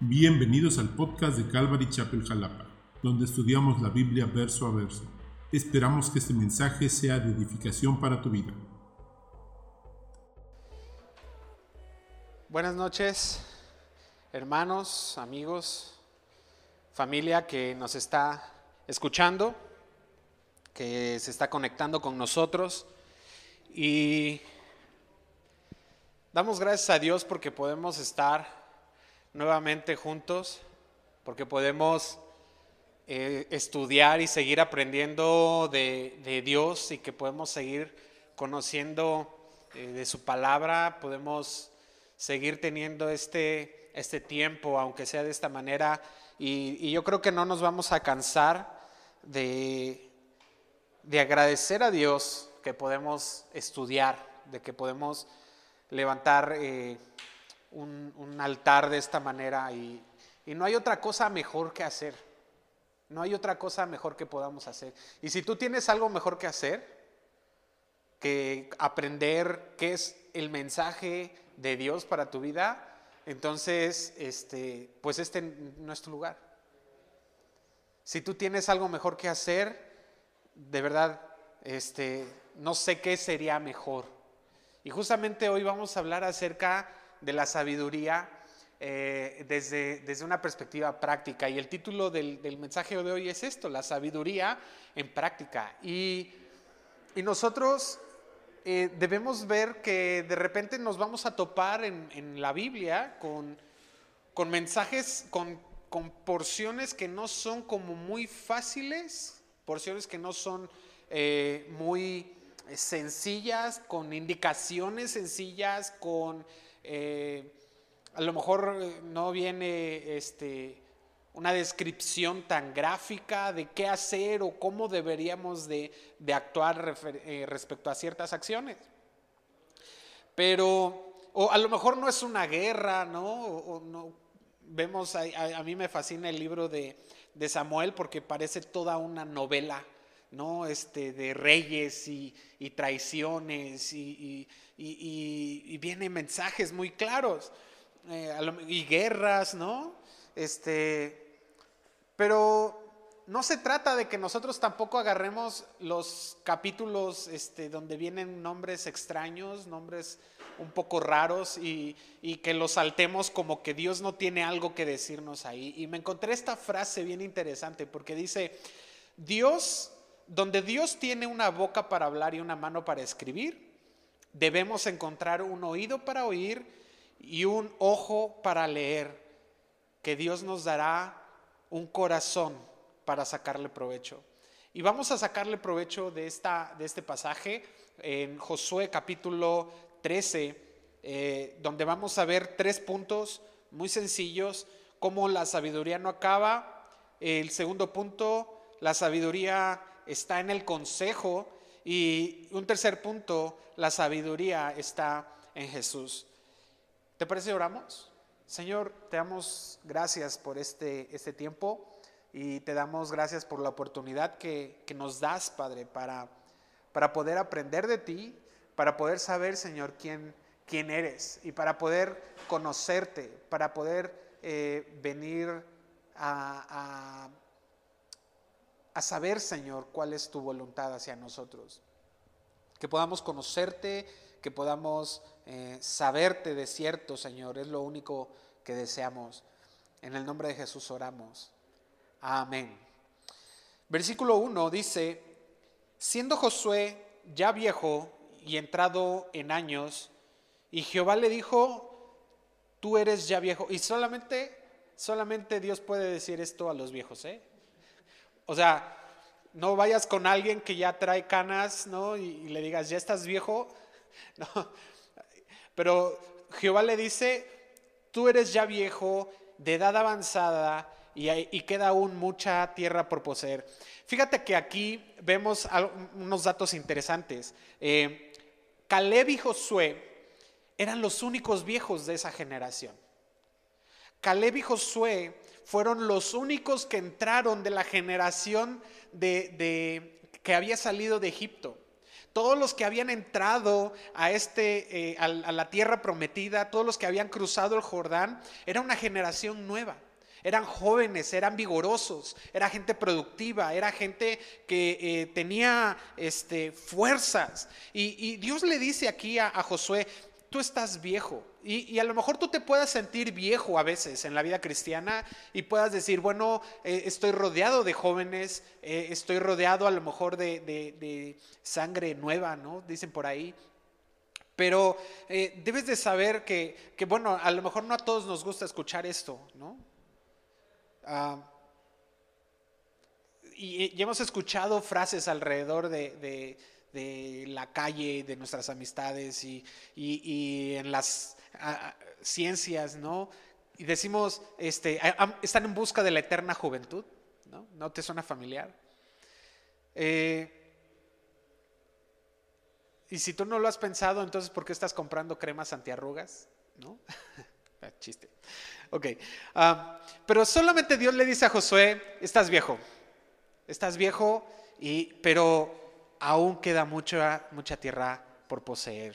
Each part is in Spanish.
Bienvenidos al podcast de Calvary Chapel Jalapa, donde estudiamos la Biblia verso a verso. Esperamos que este mensaje sea de edificación para tu vida. Buenas noches, hermanos, amigos, familia que nos está escuchando, que se está conectando con nosotros y damos gracias a Dios porque podemos estar nuevamente juntos, porque podemos eh, estudiar y seguir aprendiendo de, Dios y que podemos seguir conociendo eh, de su palabra, podemos seguir teniendo este, este tiempo, aunque sea de esta manera, y, yo creo que no nos vamos a cansar de, de agradecer a Dios que podemos estudiar, de que podemos levantar eh, un, altar de esta manera y, no hay otra cosa mejor que hacer. No hay otra cosa mejor que podamos hacer. Y si tú tienes algo mejor que hacer, que aprender qué es el mensaje de Dios para tu vida, entonces, este, pues este no es tu lugar. Si tú tienes algo mejor que hacer, de verdad, este, no sé qué sería mejor. Y justamente hoy vamos a hablar acerca de la sabiduría eh, desde, desde, una perspectiva práctica. Y el título del, mensaje de hoy es esto, la sabiduría en práctica. Y, nosotros eh, debemos ver que de repente nos vamos a topar en, la Biblia con, con mensajes, con, con, porciones que no son como muy fáciles, porciones que no son eh, muy sencillas, con indicaciones sencillas, con eh, a lo mejor eh, no viene este, una descripción tan gráfica de qué hacer o cómo deberíamos de, actuar eh, respecto a ciertas acciones. Pero, o a lo mejor no es una guerra, ¿no? no vemos, a, mí me fascina el libro de, Samuel porque parece toda una novela, ¿no? Este, de reyes y, traiciones y y, vienen mensajes muy claros, eh, y guerras, ¿no? Este, pero no se trata de que nosotros tampoco agarremos los capítulos este, donde vienen nombres extraños, nombres un poco raros y, y, que los saltemos como que Dios no tiene algo que decirnos ahí. Y me encontré esta frase bien interesante porque dice, Dios, donde Dios tiene una boca para hablar y una mano para escribir, debemos encontrar un oído para oír y un ojo para leer, que Dios nos dará un corazón para sacarle provecho. Y vamos a sacarle provecho de, esta, de este pasaje en Josué capítulo 13, eh, donde vamos a ver tres puntos muy sencillos, cómo la sabiduría no acaba. El segundo punto, la sabiduría está en el consejo. Y un tercer punto, la sabiduría está en Jesús. ¿Te parece oramos? Señor, te damos gracias por este, este tiempo y te damos gracias por la oportunidad que, nos das, Padre, para, para poder aprender de ti, para poder saber, Señor, quién, quién eres y para poder conocerte, para poder eh, venir a saber, Señor, cuál es tu voluntad hacia nosotros. Que podamos conocerte, que podamos eh, saberte de cierto, Señor. Es lo único que deseamos. En el nombre de Jesús oramos. Amén. Versículo 1 dice, siendo Josué ya viejo y entrado en años, y Jehová le dijo, tú eres ya viejo. Y solamente, solamente Dios puede decir esto a los viejos, ¿eh? O sea, no vayas con alguien que ya trae canas, ¿no? Y, le digas, ya estás viejo. No. Pero Jehová le dice, tú eres ya viejo, de edad avanzada, y, queda aún mucha tierra por poseer. Fíjate que aquí vemos unos datos interesantes. Eh, Caleb y Josué eran los únicos viejos de esa generación. Caleb y Josué fueron los únicos que entraron de la generación de, que había salido de Egipto. todos los que habían entrado a, este, eh, a la tierra prometida, todos los que habían cruzado el Jordán, era una generación nueva. Eran jóvenes, eran vigorosos, era gente productiva, era gente que eh, tenía este, fuerzas. Y, Dios le dice aquí a, Josué, tú estás viejo. Y, a lo mejor tú te puedas sentir viejo a veces en la vida cristiana y puedas decir, bueno, eh, estoy rodeado de jóvenes, eh, estoy rodeado a lo mejor de, sangre nueva, ¿no? Dicen por ahí. Pero debes de saber que, que, bueno, a lo mejor no a todos nos gusta escuchar esto, ¿no? Ah, y, hemos escuchado frases alrededor de, la calle, de nuestras amistades y, en las ciencias, ¿no? Y decimos, este, están en busca de la eterna juventud, ¿no? ¿No te suena familiar? Eh, y si tú no lo has pensado, entonces ¿por qué estás comprando cremas antiarrugas? ¿No? Ah, chiste. Ok. Ah, pero solamente Dios le dice a Josué, estás viejo, estás viejo, y, pero aún queda mucha, mucha tierra por poseer.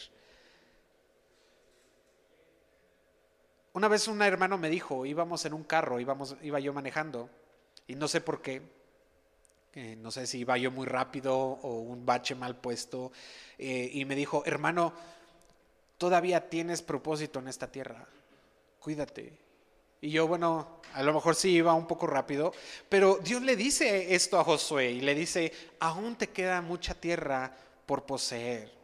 Una vez un hermano me dijo, íbamos en un carro, íbamos, iba yo manejando, y no sé por qué, eh, no sé si iba yo muy rápido o un bache mal puesto, eh, y me dijo, hermano, todavía tienes propósito en esta tierra, cuídate, y yo, bueno, a lo mejor sí iba un poco rápido, pero Dios le dice esto a Josué y le dice, aún te queda mucha tierra por poseer.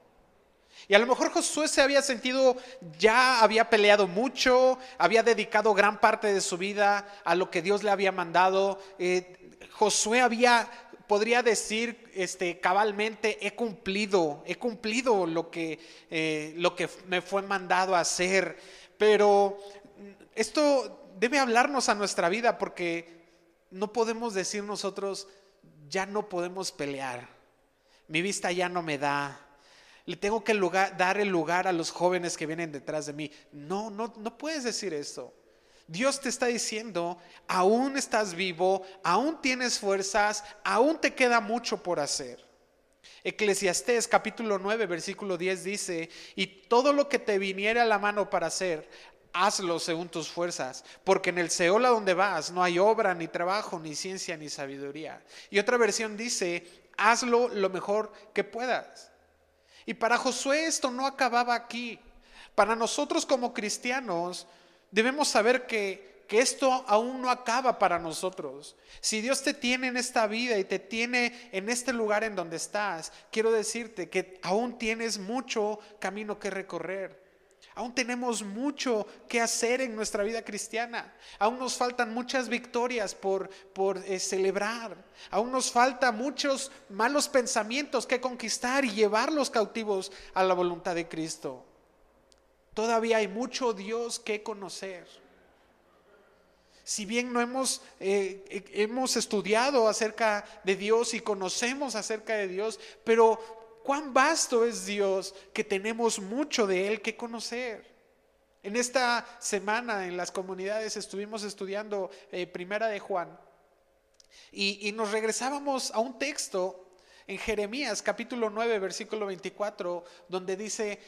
Y a lo mejor Josué se había sentido, ya había peleado mucho, había dedicado gran parte de su vida a lo que Dios le había mandado. Eh, Josué había, podría decir este, cabalmente, he cumplido, he cumplido lo que, eh, lo que me fue mandado a hacer. Pero esto debe hablarnos a nuestra vida porque no podemos decir nosotros, ya no podemos pelear, mi vista ya no me da, le tengo que dar el lugar a los jóvenes que vienen detrás de mí. No, no, no puedes decir eso. Dios te está diciendo, aún estás vivo, aún tienes fuerzas, aún te queda mucho por hacer. Eclesiastés capítulo 9, versículo 10 dice, y todo lo que te viniera a la mano para hacer, hazlo según tus fuerzas, porque en el Seol a donde vas no hay obra, ni trabajo, ni ciencia, ni sabiduría. Y otra versión dice, hazlo lo mejor que puedas. Y para Josué esto no acababa aquí. Para nosotros como cristianos debemos saber que, que esto aún no acaba para nosotros. Si Dios te tiene en esta vida y te tiene en este lugar en donde estás, quiero decirte que aún tienes mucho camino que recorrer. Aún tenemos mucho que hacer en nuestra vida cristiana. Aún nos faltan muchas victorias por, por eh, celebrar. Aún nos faltan muchos malos pensamientos que conquistar y llevarlos cautivos a la voluntad de Cristo. Todavía hay mucho Dios que conocer. Si bien no hemos, eh, hemos estudiado acerca de Dios y conocemos acerca de Dios, pero cuán vasto es Dios que tenemos mucho de Él que conocer. En esta semana en las comunidades estuvimos estudiando eh, Primera de Juan y, nos regresábamos a un texto en Jeremías capítulo 9 versículo 24 donde dice,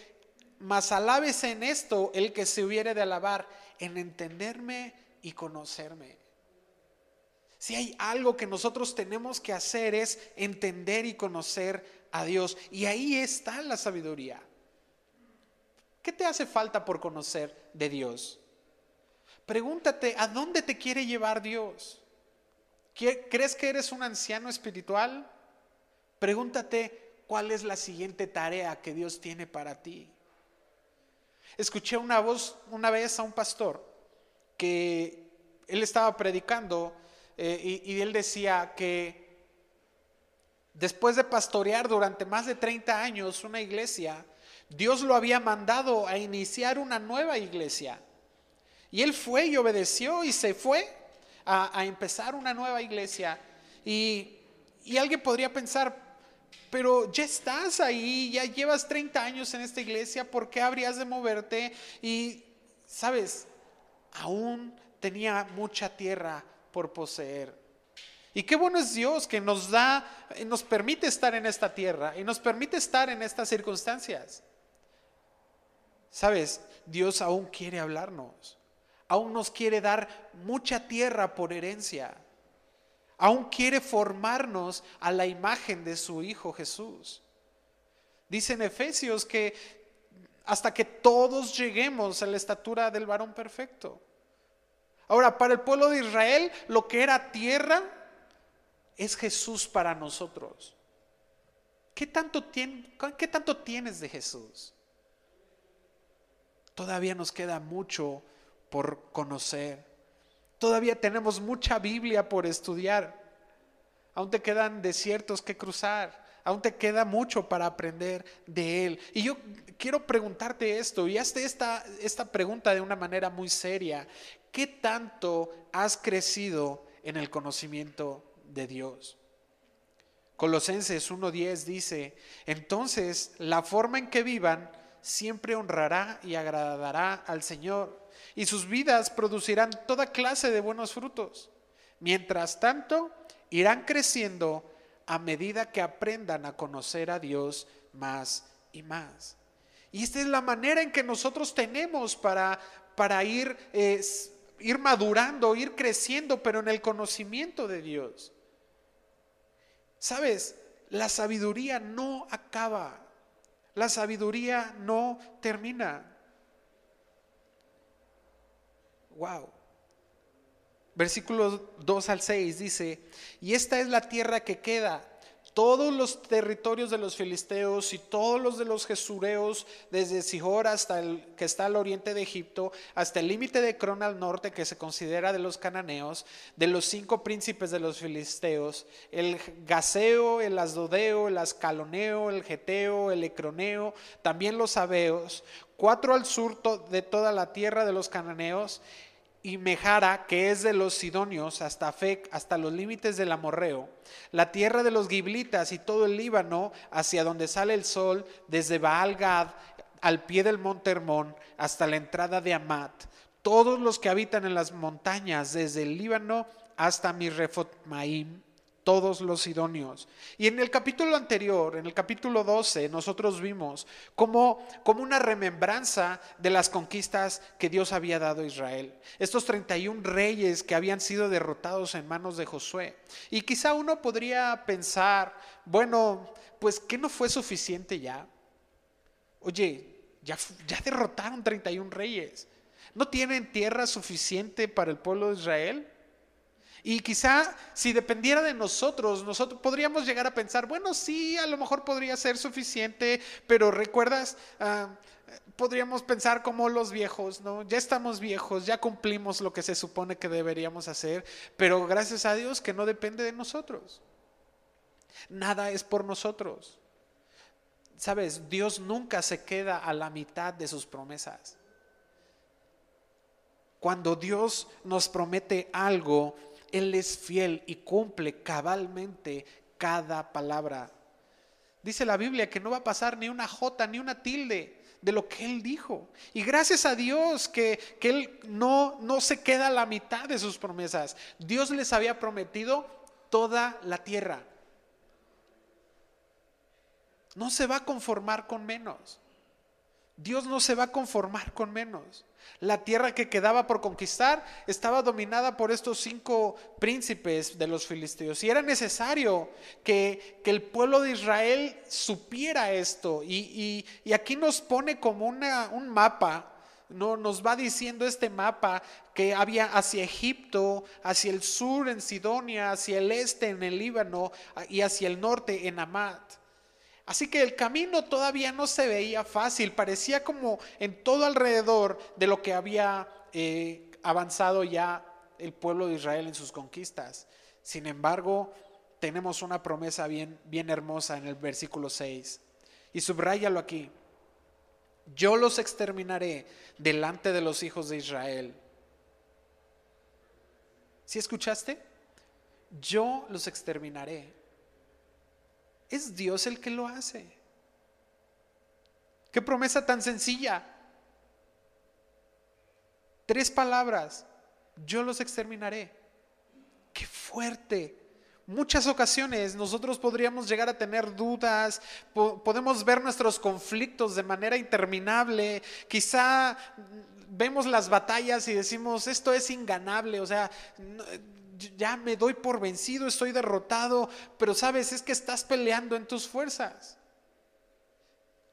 mas alábese en esto el que se hubiere de alabar, en entenderme y conocerme. Si hay algo que nosotros tenemos que hacer es entender y conocer a Dios. Y ahí está la sabiduría. ¿Qué te hace falta por conocer de Dios? Pregúntate, ¿a dónde te quiere llevar Dios? ¿Crees que eres un anciano espiritual? Pregúntate, ¿cuál es la siguiente tarea que Dios tiene para ti? Escuché una voz una vez a un pastor que él estaba predicando eh, y él decía que después de pastorear durante más de 30 años una iglesia, Dios lo había mandado a iniciar una nueva iglesia. Y él fue y obedeció y se fue a, empezar una nueva iglesia. Y, y, alguien podría pensar, pero ya estás ahí, ya llevas 30 años en esta iglesia, ¿por qué habrías de moverte? Y, sabes, aún tenía mucha tierra por poseer. Y qué bueno es Dios que nos da, nos permite estar en esta tierra y nos permite estar en estas circunstancias. Sabes, Dios aún quiere hablarnos, aún nos quiere dar mucha tierra por herencia, aún quiere formarnos a la imagen de su Hijo Jesús. Dice en Efesios que hasta que todos lleguemos a la estatura del varón perfecto. Ahora, para el pueblo de Israel, lo que era tierra es Jesús para nosotros. ¿Qué tanto, ¿Qué tanto tienes de Jesús? Todavía nos queda mucho por conocer. Todavía tenemos mucha Biblia por estudiar. Aún te quedan desiertos que cruzar. Aún te queda mucho para aprender de Él. Y yo quiero preguntarte esto, y hazte esta, esta pregunta de una manera muy seria. ¿Qué tanto has crecido en el conocimiento de Dios? Colosenses 1.10 dice, entonces la forma en que vivan siempre honrará y agradará al Señor, y sus vidas producirán toda clase de buenos frutos. Mientras tanto, irán creciendo a medida que aprendan a conocer a Dios más y más. Y esta es la manera en que nosotros tenemos para, para ir, ir madurando, ir creciendo, pero en el conocimiento de Dios. Sabes, la sabiduría no acaba, la sabiduría no termina. Wow. Versículos 2 al 6 dice, y esta es la tierra que queda todos los territorios de los filisteos y todos los de los jesureos, desde Sihor hasta el que está al oriente de Egipto, hasta el límite de Cron al norte, que se considera de los cananeos, de los cinco príncipes de los filisteos, el Gaseo, el Asdodeo, el Ascaloneo, el Geteo, el Ecroneo, también los Abeos, cuatro al sur de toda la tierra de los cananeos, y Mejara, que es de los Sidonios hasta Fec, hasta los límites del Amorreo, la tierra de los Giblitas y todo el Líbano, hacia donde sale el sol, desde Baal Gad al pie del monte Hermón hasta la entrada de Amat, todos los que habitan en las montañas, desde el Líbano hasta Mirrefot Maim, todos los idóneos. Y en el capítulo anterior, en el capítulo 12, nosotros vimos como, como una remembranza de las conquistas que Dios había dado a Israel. Estos 31 reyes que habían sido derrotados en manos de Josué. Y quizá uno podría pensar, bueno, pues que no fue suficiente ya. Oye, ya, ya derrotaron 31 reyes. ¿No tienen tierra suficiente para el pueblo de Israel? Y quizá si dependiera de nosotros, nosotros podríamos llegar a pensar, bueno, sí, a lo mejor podría ser suficiente, pero recuerdas, ah, podríamos pensar como los viejos, ¿no? Ya estamos viejos, ya cumplimos lo que se supone que deberíamos hacer, pero gracias a Dios que no depende de nosotros. Nada es por nosotros. Sabes, Dios nunca se queda a la mitad de sus promesas. Cuando Dios nos promete algo, él es fiel y cumple cabalmente cada palabra. Dice la Biblia que no va a pasar ni una jota ni una tilde de lo que Él dijo. Y gracias a Dios que, que Él no, no se queda a la mitad de sus promesas. Dios les había prometido toda la tierra. No se va a conformar con menos. Dios no se va a conformar con menos. La tierra que quedaba por conquistar estaba dominada por estos cinco príncipes de los filisteos. Y era necesario que, el pueblo de Israel supiera esto. Y, aquí nos pone como una, un mapa. No, nos va diciendo este mapa que había hacia Egipto, hacia el sur en Sidonia, hacia el este en el Líbano y hacia el norte en Amat. Así que el camino todavía no se veía fácil, parecía como en todo alrededor de lo que había eh, avanzado ya el pueblo de Israel en sus conquistas. Sin embargo, tenemos una promesa bien, bien hermosa en el versículo 6. Y subráyalo aquí. Yo los exterminaré delante de los hijos de Israel. ¿Sí escuchaste? Yo los exterminaré. Es Dios el que lo hace. Qué promesa tan sencilla. Tres palabras. Yo los exterminaré. Qué fuerte. muchas ocasiones nosotros podríamos llegar a tener dudas, podemos ver nuestros conflictos de manera interminable, quizá vemos las batallas y decimos, esto es inganable, o sea, ya me doy por vencido, estoy derrotado, pero sabes, es que estás peleando en tus fuerzas.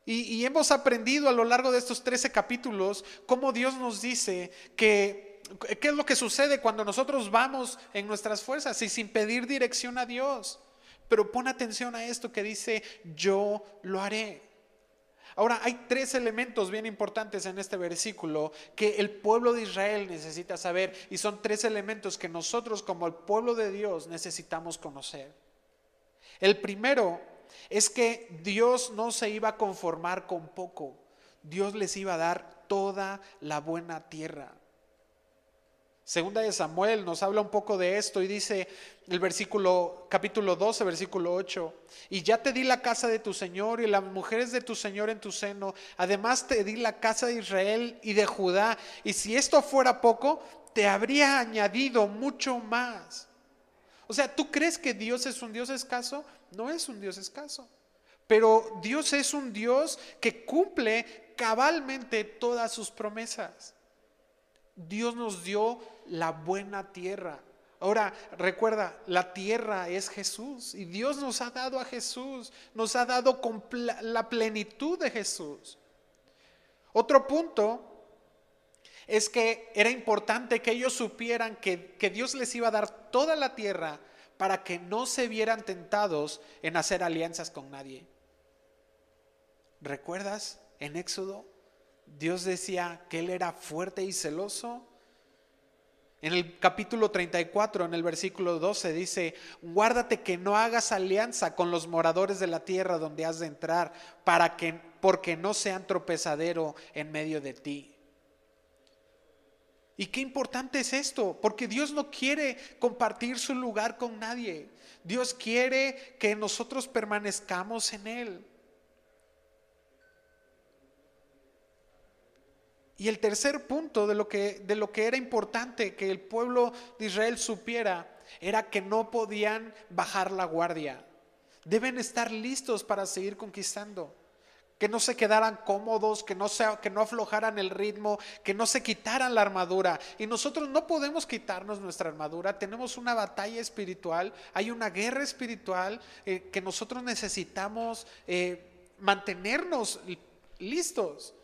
Y, hemos aprendido a lo largo de estos 13 capítulos cómo Dios nos dice que ¿Qué es lo que sucede cuando nosotros vamos en nuestras fuerzas y sin pedir dirección a Dios? Pero pon atención a esto que dice, yo lo haré. Ahora, hay tres elementos bien importantes en este versículo que el pueblo de Israel necesita saber y son tres elementos que nosotros como el pueblo de Dios necesitamos conocer. El primero es que Dios no se iba a conformar con poco, Dios les iba a dar toda la buena tierra. Segunda de Samuel nos habla un poco de esto y dice el versículo capítulo 12, versículo 8, y ya te di la casa de tu Señor y las mujeres de tu Señor en tu seno, además te di la casa de Israel y de Judá, y si esto fuera poco, te habría añadido mucho más. O sea, ¿tú crees que Dios es un Dios escaso? No es un Dios escaso. Pero Dios es un Dios que cumple cabalmente todas sus promesas. Dios nos dio la buena tierra. Ahora, recuerda, la tierra es Jesús y Dios nos ha dado a Jesús, nos ha dado la plenitud de Jesús. Otro punto es que era importante que ellos supieran que, que Dios les iba a dar toda la tierra para que no se vieran tentados en hacer alianzas con nadie. ¿Recuerdas en Éxodo Dios decía que Él era fuerte y celoso. En el capítulo 34, en el versículo 12, dice, guárdate que no hagas alianza con los moradores de la tierra donde has de entrar, para que, porque no sean tropezadero en medio de ti. Y qué importante es esto, porque Dios no quiere compartir su lugar con nadie. Dios quiere que nosotros permanezcamos en Él. Y el tercer punto de lo, que, de lo que era importante que el pueblo de Israel supiera era que no podían bajar la guardia. Deben estar listos para seguir conquistando. Que no se quedaran cómodos, que no, que no aflojaran el ritmo, que no se quitaran la armadura. Y nosotros no podemos quitarnos nuestra armadura. Tenemos una batalla espiritual, hay una guerra espiritual eh, que nosotros necesitamos eh, mantenernos listos.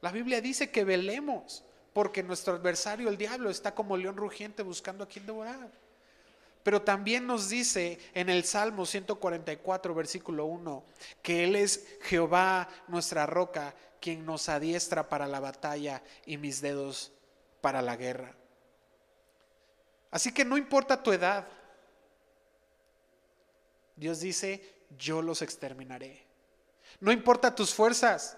La Biblia dice que velemos, porque nuestro adversario, el diablo, está como león rugiente buscando a quien devorar. Pero también nos dice en el Salmo 144, versículo 1, que Él es Jehová, nuestra roca, quien nos adiestra para la batalla y mis dedos para la guerra. Así que no importa tu edad, Dios dice, yo los exterminaré. No importa tus fuerzas,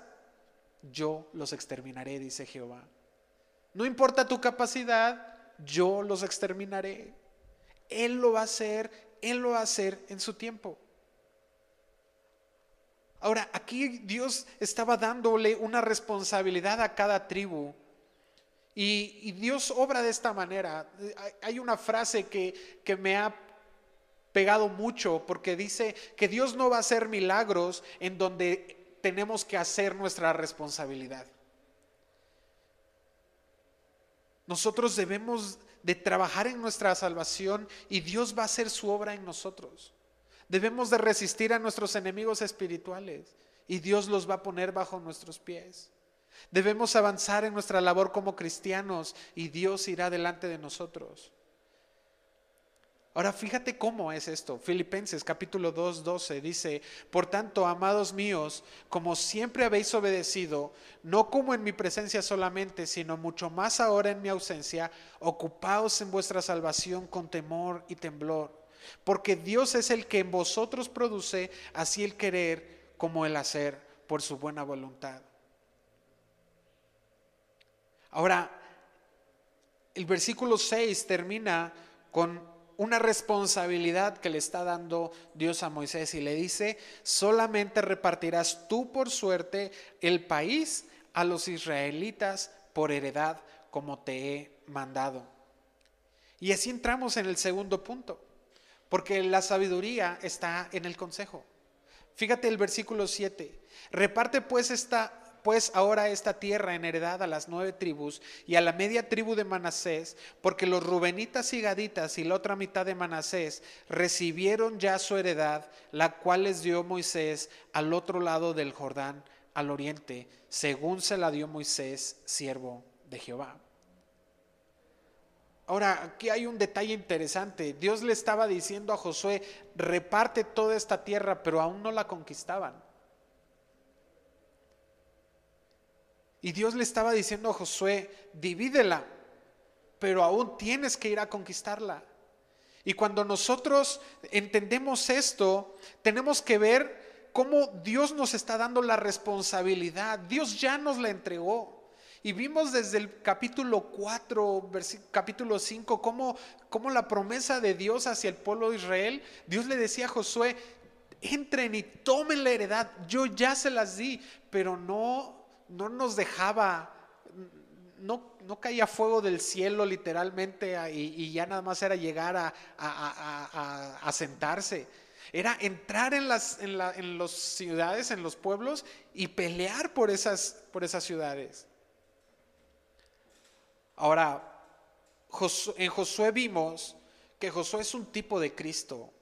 yo los exterminaré, dice Jehová. No importa tu capacidad, yo los exterminaré. Él lo va a hacer, Él lo va a hacer en su tiempo. Ahora, aquí Dios estaba dándole una responsabilidad a cada tribu. Y, Dios obra de esta manera. Hay una frase que, que me ha pegado mucho porque dice que Dios no va a hacer milagros en donde tenemos que hacer nuestra responsabilidad. Nosotros debemos de trabajar en nuestra salvación y Dios va a hacer su obra en nosotros. Debemos de resistir a nuestros enemigos espirituales y Dios los va a poner bajo nuestros pies. Debemos avanzar en nuestra labor como cristianos y Dios irá delante de nosotros. Ahora fíjate cómo es esto. Filipenses capítulo 2, 12 dice, por tanto, amados míos, como siempre habéis obedecido, no como en mi presencia solamente, sino mucho más ahora en mi ausencia, ocupaos en vuestra salvación con temor y temblor, porque Dios es el que en vosotros produce así el querer como el hacer por su buena voluntad. Ahora, el versículo 6 termina con una responsabilidad que le está dando Dios a Moisés y le dice, solamente repartirás tú por suerte el país a los israelitas por heredad como te he mandado. Y así entramos en el segundo punto. porque la sabiduría está en el consejo. Fíjate el versículo 7. Reparte pues esta pues ahora esta tierra en heredad a las nueve tribus y a la media tribu de Manasés, porque los rubenitas y gaditas y la otra mitad de Manasés recibieron ya su heredad, la cual les dio Moisés al otro lado del Jordán, al oriente, según se la dio Moisés, siervo de Jehová. Ahora, aquí hay un detalle interesante. Dios le estaba diciendo a Josué, reparte toda esta tierra, pero aún no la conquistaban. Y Dios le estaba diciendo a Josué, divídela, pero aún tienes que ir a conquistarla. Y cuando nosotros entendemos esto, tenemos que ver cómo Dios nos está dando la responsabilidad. Dios ya nos la entregó. Y vimos desde el capítulo 4, capítulo 5, cómo, cómo la promesa de Dios hacia el pueblo de Israel, Dios le decía a Josué, entren y tomen la heredad, yo ya se las di, pero no no nos dejaba, no, no caía fuego del cielo literalmente y, ya nada más era llegar a, sentarse. Era entrar en las, en, las ciudades, en los pueblos y pelear por esas, por esas ciudades. Ahora, en Josué vimos que Josué es un tipo de Cristo.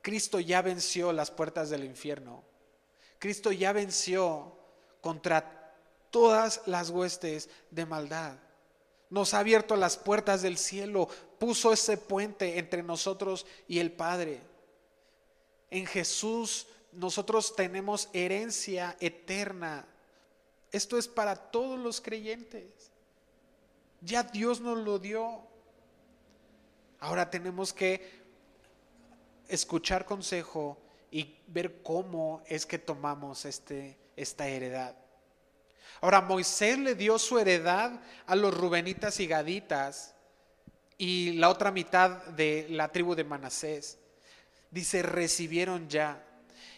Cristo ya venció las puertas del infierno. Cristo ya venció contra todas las huestes de maldad. Nos ha abierto las puertas del cielo, puso ese puente entre nosotros y el Padre. En Jesús nosotros tenemos herencia eterna. Esto es para todos los creyentes. Ya Dios nos lo dio. Ahora tenemos que escuchar consejo y ver cómo es que tomamos este esta heredad. Ahora, Moisés le dio su heredad a los rubenitas y gaditas y la otra mitad de la tribu de Manasés. Dice, recibieron ya.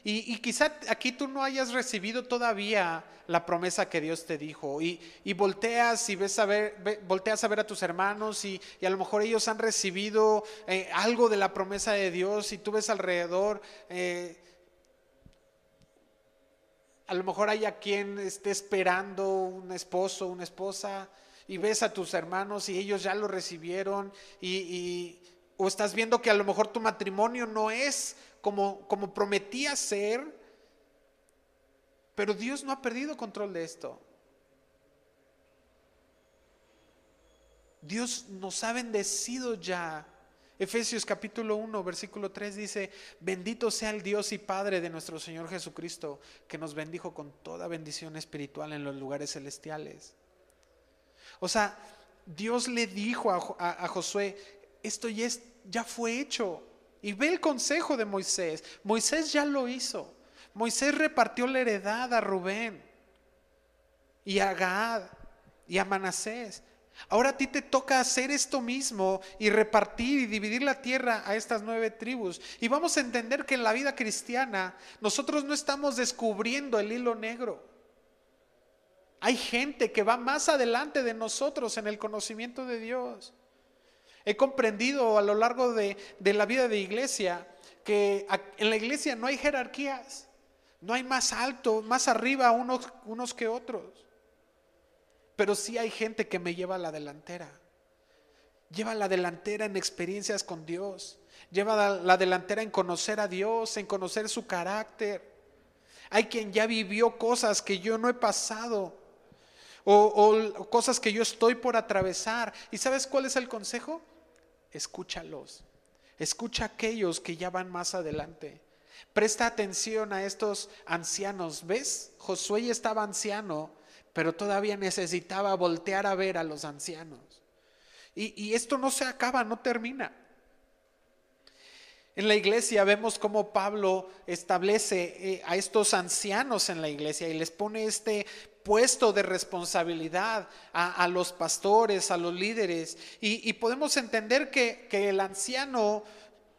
Y, quizá aquí tú no hayas recibido todavía la promesa que Dios te dijo. Y, volteas y ves a ver, volteas a ver a tus hermanos y, a lo mejor ellos han recibido eh, algo de la promesa de Dios y tú ves alrededor. Eh, a lo mejor hay a quien esté esperando un esposo, una esposa, y ves a tus hermanos y ellos ya lo recibieron, y, o estás viendo que a lo mejor tu matrimonio no es como, como prometía ser, pero Dios no ha perdido control de esto. Dios nos ha bendecido ya Efesios capítulo 1, versículo 3 dice, bendito sea el Dios y Padre de nuestro Señor Jesucristo, que nos bendijo con toda bendición espiritual en los lugares celestiales. O sea, Dios le dijo a, Josué, esto ya, ya fue hecho. Y ve el consejo de Moisés. Moisés ya lo hizo. Moisés repartió la heredad a Rubén y a Gad y a Manasés. Ahora a ti te toca hacer esto mismo y repartir y dividir la tierra a estas nueve tribus. Y vamos a entender que en la vida cristiana nosotros no estamos descubriendo el hilo negro. Hay gente que va más adelante de nosotros en el conocimiento de Dios. He comprendido a lo largo de, la vida de iglesia que en la iglesia no hay jerarquías, no hay más alto, más arriba unos, unos que otros. Pero sí hay gente que me lleva a la delantera. Lleva la delantera en experiencias con Dios. Lleva la delantera en conocer a Dios, en conocer su carácter. Hay quien ya vivió cosas que yo no he pasado. O, cosas que yo estoy por atravesar. ¿Y sabes cuál es el consejo? Escúchalos. Escucha a aquellos que ya van más adelante. Presta atención a estos ancianos. ¿Ves? Josué estaba anciano pero todavía necesitaba voltear a ver a los ancianos. Y, esto no se acaba, no termina. En la iglesia vemos cómo Pablo establece eh, a estos ancianos en la iglesia y les pone este puesto de responsabilidad a, los pastores, a los líderes. Y, podemos entender que, que el anciano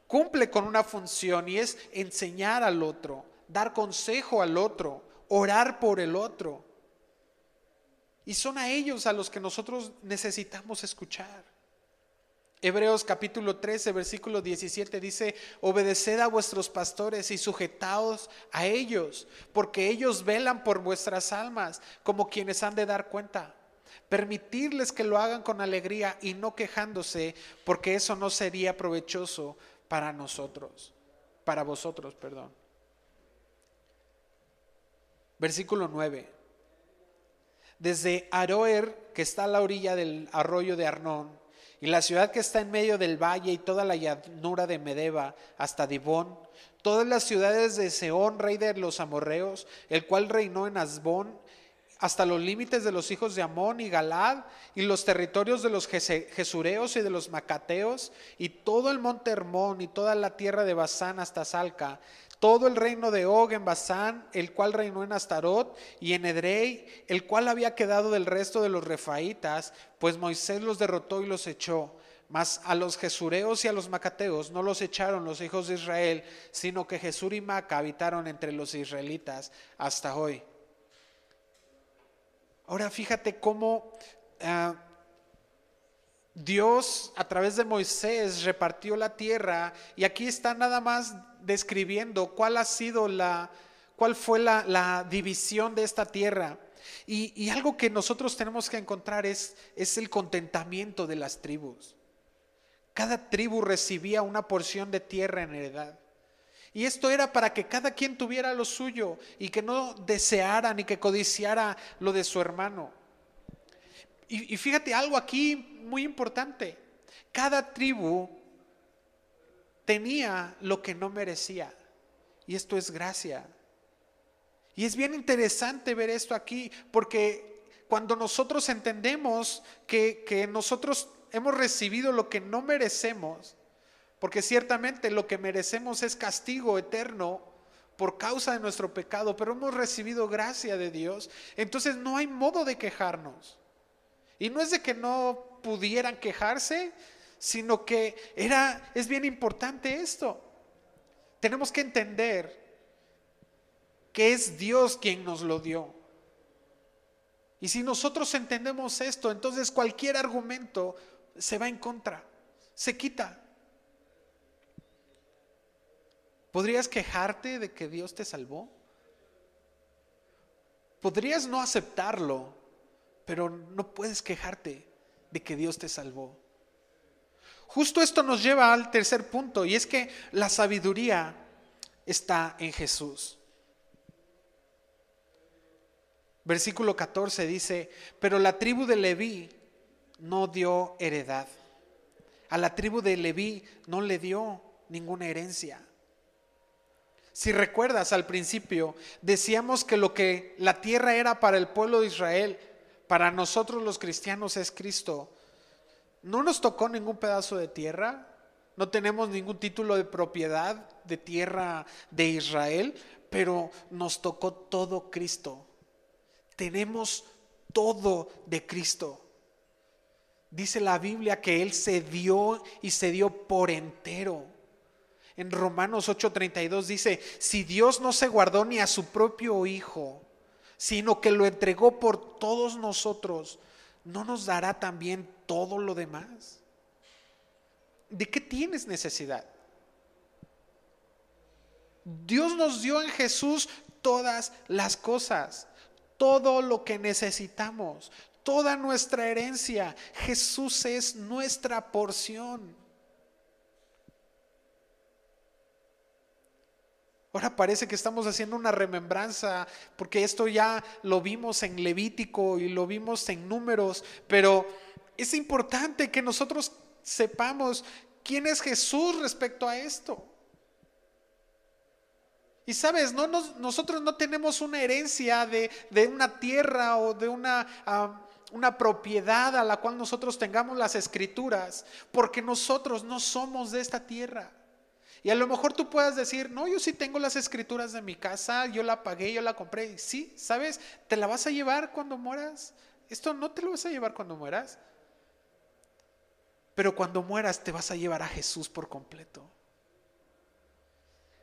cumple con una función y es enseñar al otro, dar consejo al otro, orar por el otro. Y son a ellos a los que nosotros necesitamos escuchar. Hebreos capítulo 13, versículo 17 dice, obedeced a vuestros pastores y sujetaos a ellos, porque ellos velan por vuestras almas como quienes han de dar cuenta. Permitirles que lo hagan con alegría y no quejándose, porque eso no sería provechoso para nosotros, para vosotros, perdón. Versículo 9. Desde Aroer, que está a la orilla del arroyo de Arnón, y la ciudad que está en medio del valle y toda la llanura de Medeba hasta Dibón, todas las ciudades de Seón, rey de los amorreos, el cual reinó en Asbón, hasta los límites de los hijos de Amón y Galad, y los territorios de los Jesureos y de los Macateos, y todo el monte Hermón y toda la tierra de Basán hasta Salca, todo el reino de Og en Basán, el cual reinó en Astarot y en Edrei, el cual había quedado del resto de los refaitas, pues Moisés los derrotó y los echó. Mas a los jesureos y a los macateos no los echaron los hijos de Israel, sino que Jesur y Maca habitaron entre los israelitas hasta hoy. Ahora fíjate cómo ah, Dios a través de Moisés repartió la tierra y aquí está nada más describiendo cuál ha sido la, cuál fue la, división de esta tierra. Y, algo que nosotros tenemos que encontrar es, es el contentamiento de las tribus. Cada tribu recibía una porción de tierra en heredad. Y esto era para que cada quien tuviera lo suyo y que no deseara ni que codiciara lo de su hermano. Y fíjate algo aquí muy importante. Cada tribu tenía lo que no merecía. Y esto es gracia. Y es bien interesante ver esto aquí, porque cuando nosotros entendemos que, que nosotros hemos recibido lo que no merecemos, porque ciertamente lo que merecemos es castigo eterno por causa de nuestro pecado, pero hemos recibido gracia de Dios, entonces no hay modo de quejarnos. Y no es de que no pudieran quejarse, sino que era, es bien importante esto. Tenemos que entender que es Dios quien nos lo dio. Y si nosotros entendemos esto, entonces cualquier argumento se va en contra, se quita. ¿Podrías quejarte de que Dios te salvó? Podrías no aceptarlo, pero no puedes quejarte de que Dios te salvó. Justo esto nos lleva al tercer punto y es que la sabiduría está en Jesús. Versículo 14 dice, pero la tribu de Leví no dio heredad. A la tribu de Leví no le dio ninguna herencia. Si recuerdas al principio, decíamos que lo que la tierra era para el pueblo de Israel, para nosotros los cristianos es Cristo. No nos tocó ningún pedazo de tierra, no tenemos ningún título de propiedad de tierra de Israel, pero nos tocó todo Cristo. Tenemos todo de Cristo. Dice la Biblia que Él se dio y se dio por entero. En Romanos 8:32 dice, si Dios no se guardó ni a su propio Hijo, sino que lo entregó por todos nosotros, ¿no nos dará también todo lo demás? ¿De qué tienes necesidad? Dios nos dio en Jesús todas las cosas, todo lo que necesitamos, toda nuestra herencia. Jesús es nuestra porción. Ahora parece que estamos haciendo una remembranza, porque esto ya lo vimos en Levítico y lo vimos en números, pero es importante que nosotros sepamos quién es Jesús respecto a esto. Y sabes, no nosotros no tenemos una herencia de, una tierra o de una, ah, una propiedad a la cual nosotros tengamos las escrituras, porque nosotros no somos de esta tierra. Y a lo mejor tú puedas decir, no, yo sí tengo las escrituras de mi casa, yo la pagué, yo la compré. Sí, ¿sabes? ¿Te la vas a llevar cuando mueras? Esto no te lo vas a llevar cuando mueras. Pero cuando mueras te vas a llevar a Jesús por completo.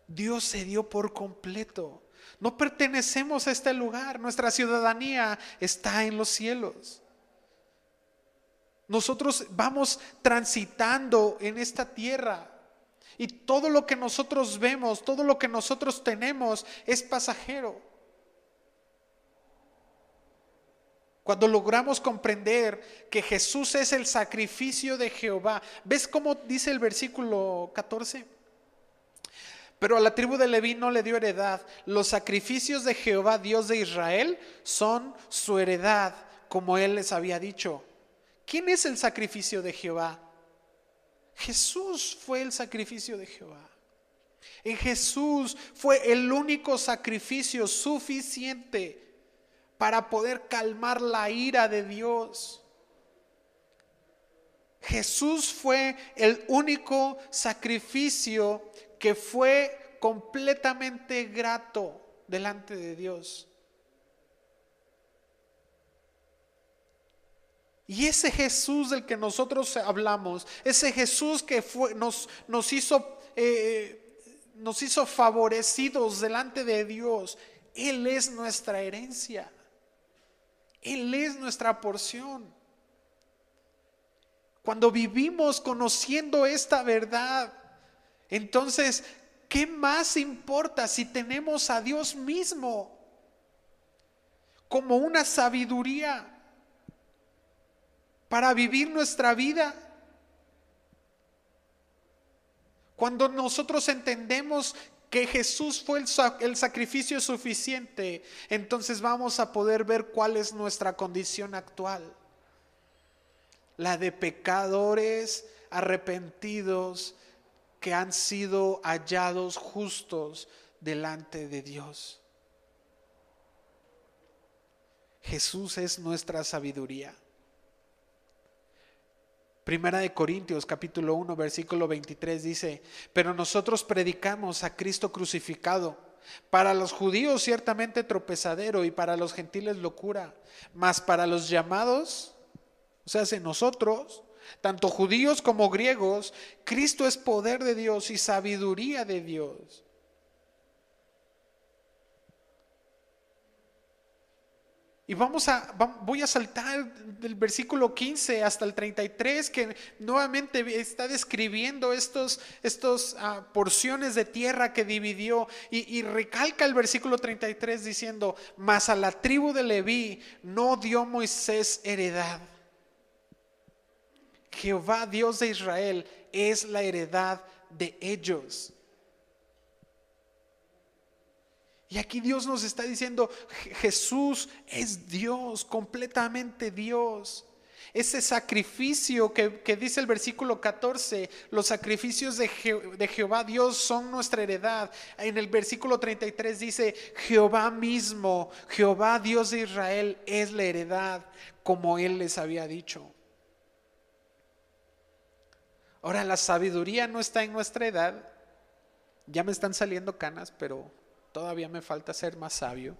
Dios se dio por completo. No pertenecemos a este lugar. Nuestra ciudadanía está en los cielos. Nosotros vamos transitando en esta tierra y todo lo que nosotros vemos, todo lo que nosotros tenemos es pasajero. Cuando logramos comprender que Jesús es el sacrificio de Jehová, ¿ves cómo dice el versículo 14? Pero a la tribu de Leví no le dio heredad. Los sacrificios de Jehová, Dios de Israel, son su heredad, como él les había dicho. ¿Quién es el sacrificio de Jehová? Jesús fue el sacrificio de Jehová. En Jesús fue el único sacrificio suficiente para poder calmar la ira de Dios. Jesús fue el único sacrificio que fue completamente grato delante de Dios. Y ese Jesús del que nosotros hablamos, ese Jesús que nos, hizo, eh, nos hizo favorecidos delante de Dios, Él es nuestra herencia. Él es nuestra porción. Cuando vivimos conociendo esta verdad, entonces, ¿qué más importa si tenemos a Dios mismo como una sabiduría para vivir nuestra vida? Cuando nosotros entendemos que Jesús fue el, sacrificio suficiente, entonces vamos a poder ver cuál es nuestra condición actual. La de pecadores arrepentidos que han sido hallados justos delante de Dios. Jesús es nuestra sabiduría. Primera de Corintios capítulo 1 versículo 23 dice, pero nosotros predicamos a Cristo crucificado, para los judíos ciertamente tropezadero y para los gentiles locura, mas para los llamados, o sea, nosotros, tanto judíos como griegos, Cristo es poder de Dios y sabiduría de Dios. Y vamos a, voy a saltar del versículo 15 hasta el 33, que nuevamente está describiendo estos, estos ah, porciones de tierra que dividió. Y, y, recalca el versículo 33 diciendo, mas a la tribu de Leví no dio Moisés heredad. Jehová, Dios de Israel, es la heredad de ellos. Y aquí Dios nos está diciendo, Jesús es Dios, completamente Dios. Ese sacrificio que, dice el versículo 14, los sacrificios de, de, Jehová Dios son nuestra heredad. En el versículo 33 dice, Jehová mismo, Jehová Dios de Israel es la heredad, como Él les había dicho. Ahora, la sabiduría no está en nuestra edad. Ya me están saliendo canas, pero todavía me falta ser más sabio.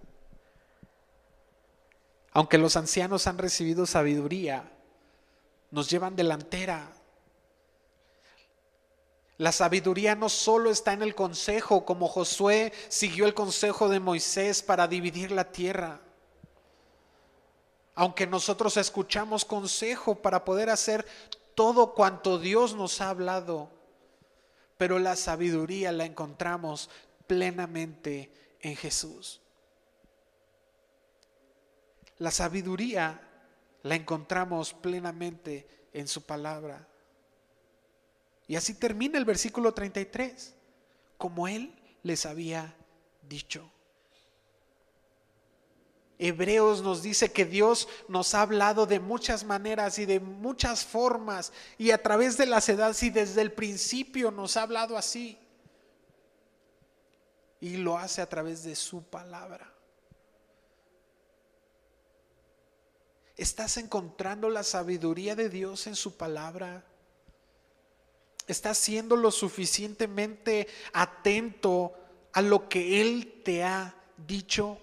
Aunque los ancianos han recibido sabiduría, nos llevan delantera. La sabiduría no solo está en el consejo, como Josué siguió el consejo de Moisés para dividir la tierra. Aunque nosotros escuchamos consejo para poder hacer todo cuanto Dios nos ha hablado, pero la sabiduría la encontramos plenamente en Jesús. La sabiduría la encontramos plenamente en su palabra. Y así termina el versículo 33, como Él les había dicho. Hebreos nos dice que Dios nos ha hablado de muchas maneras y de muchas formas y a través de las edades y desde el principio nos ha hablado así y lo hace a través de su palabra. ¿Estás encontrando la sabiduría de Dios en su palabra? ¿Estás siendo lo suficientemente atento a lo que Él te ha dicho?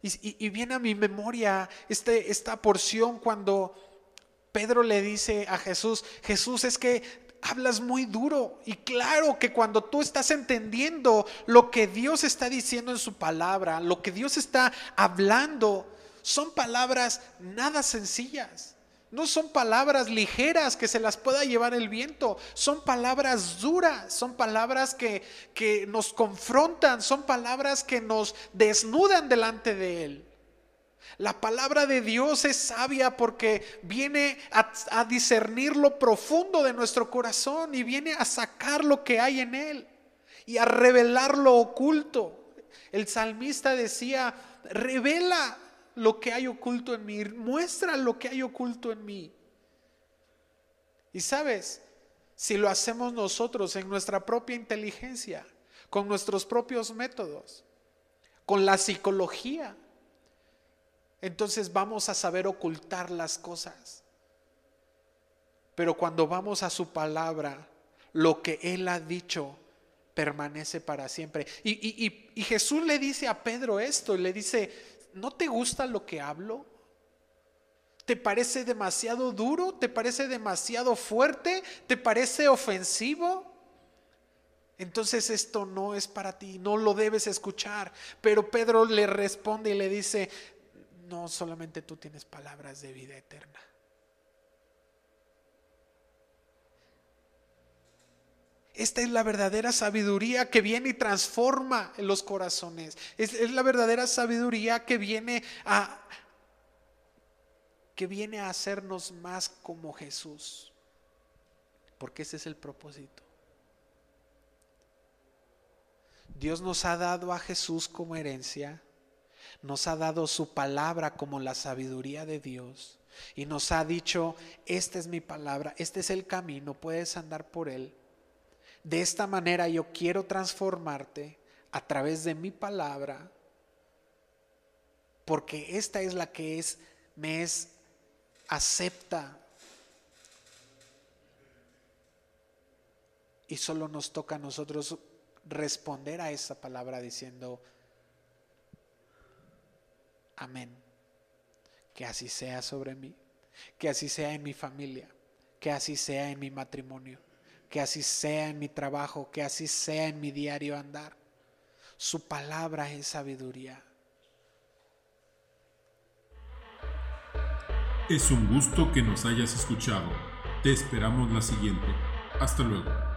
Y, viene a mi memoria este, esta porción cuando Pedro le dice a Jesús, Jesús es que hablas muy duro. Y claro que cuando tú estás entendiendo lo que Dios está diciendo en su palabra, lo que Dios está hablando, son palabras nada sencillas. No son palabras ligeras que se las pueda llevar el viento, son palabras duras, son palabras que, que nos confrontan, son palabras que nos desnudan delante de Él. La palabra de Dios es sabia porque viene a, discernir lo profundo de nuestro corazón y viene a sacar lo que hay en él y a revelar lo oculto. El salmista decía, revela lo que hay oculto en mí, muestra lo que hay oculto en mí. Y sabes, si lo hacemos nosotros en nuestra propia inteligencia, con nuestros propios métodos, con la psicología, entonces vamos a saber ocultar las cosas. Pero cuando vamos a su palabra, lo que Él ha dicho permanece para siempre. Y, Jesús le dice a Pedro esto, le dice, ¿no te gusta lo que hablo? ¿Te parece demasiado duro? ¿Te parece demasiado fuerte? ¿Te parece ofensivo? Entonces esto no es para ti, no lo debes escuchar. Pero Pedro le responde y le dice, no solamente tú tienes palabras de vida eterna. Esta es la verdadera sabiduría que viene y transforma los corazones. Es, es, la verdadera sabiduría que viene a que viene a hacernos más como Jesús. Porque ese es el propósito. Dios nos ha dado a Jesús como herencia nos ha dado su palabra como la sabiduría de Dios y nos ha dicho, esta es mi palabra, este es el camino, puedes andar por él. De esta manera yo quiero transformarte a través de mi palabra, porque esta es la que es, me es acepta. Y solo nos toca a nosotros responder a esa palabra diciendo, Amén. Que así sea sobre mí, que así sea en mi familia, que así sea en mi matrimonio, que así sea en mi trabajo, que así sea en mi diario andar. Su palabra es sabiduría. Es un gusto que nos hayas escuchado. Te esperamos la siguiente. Hasta luego.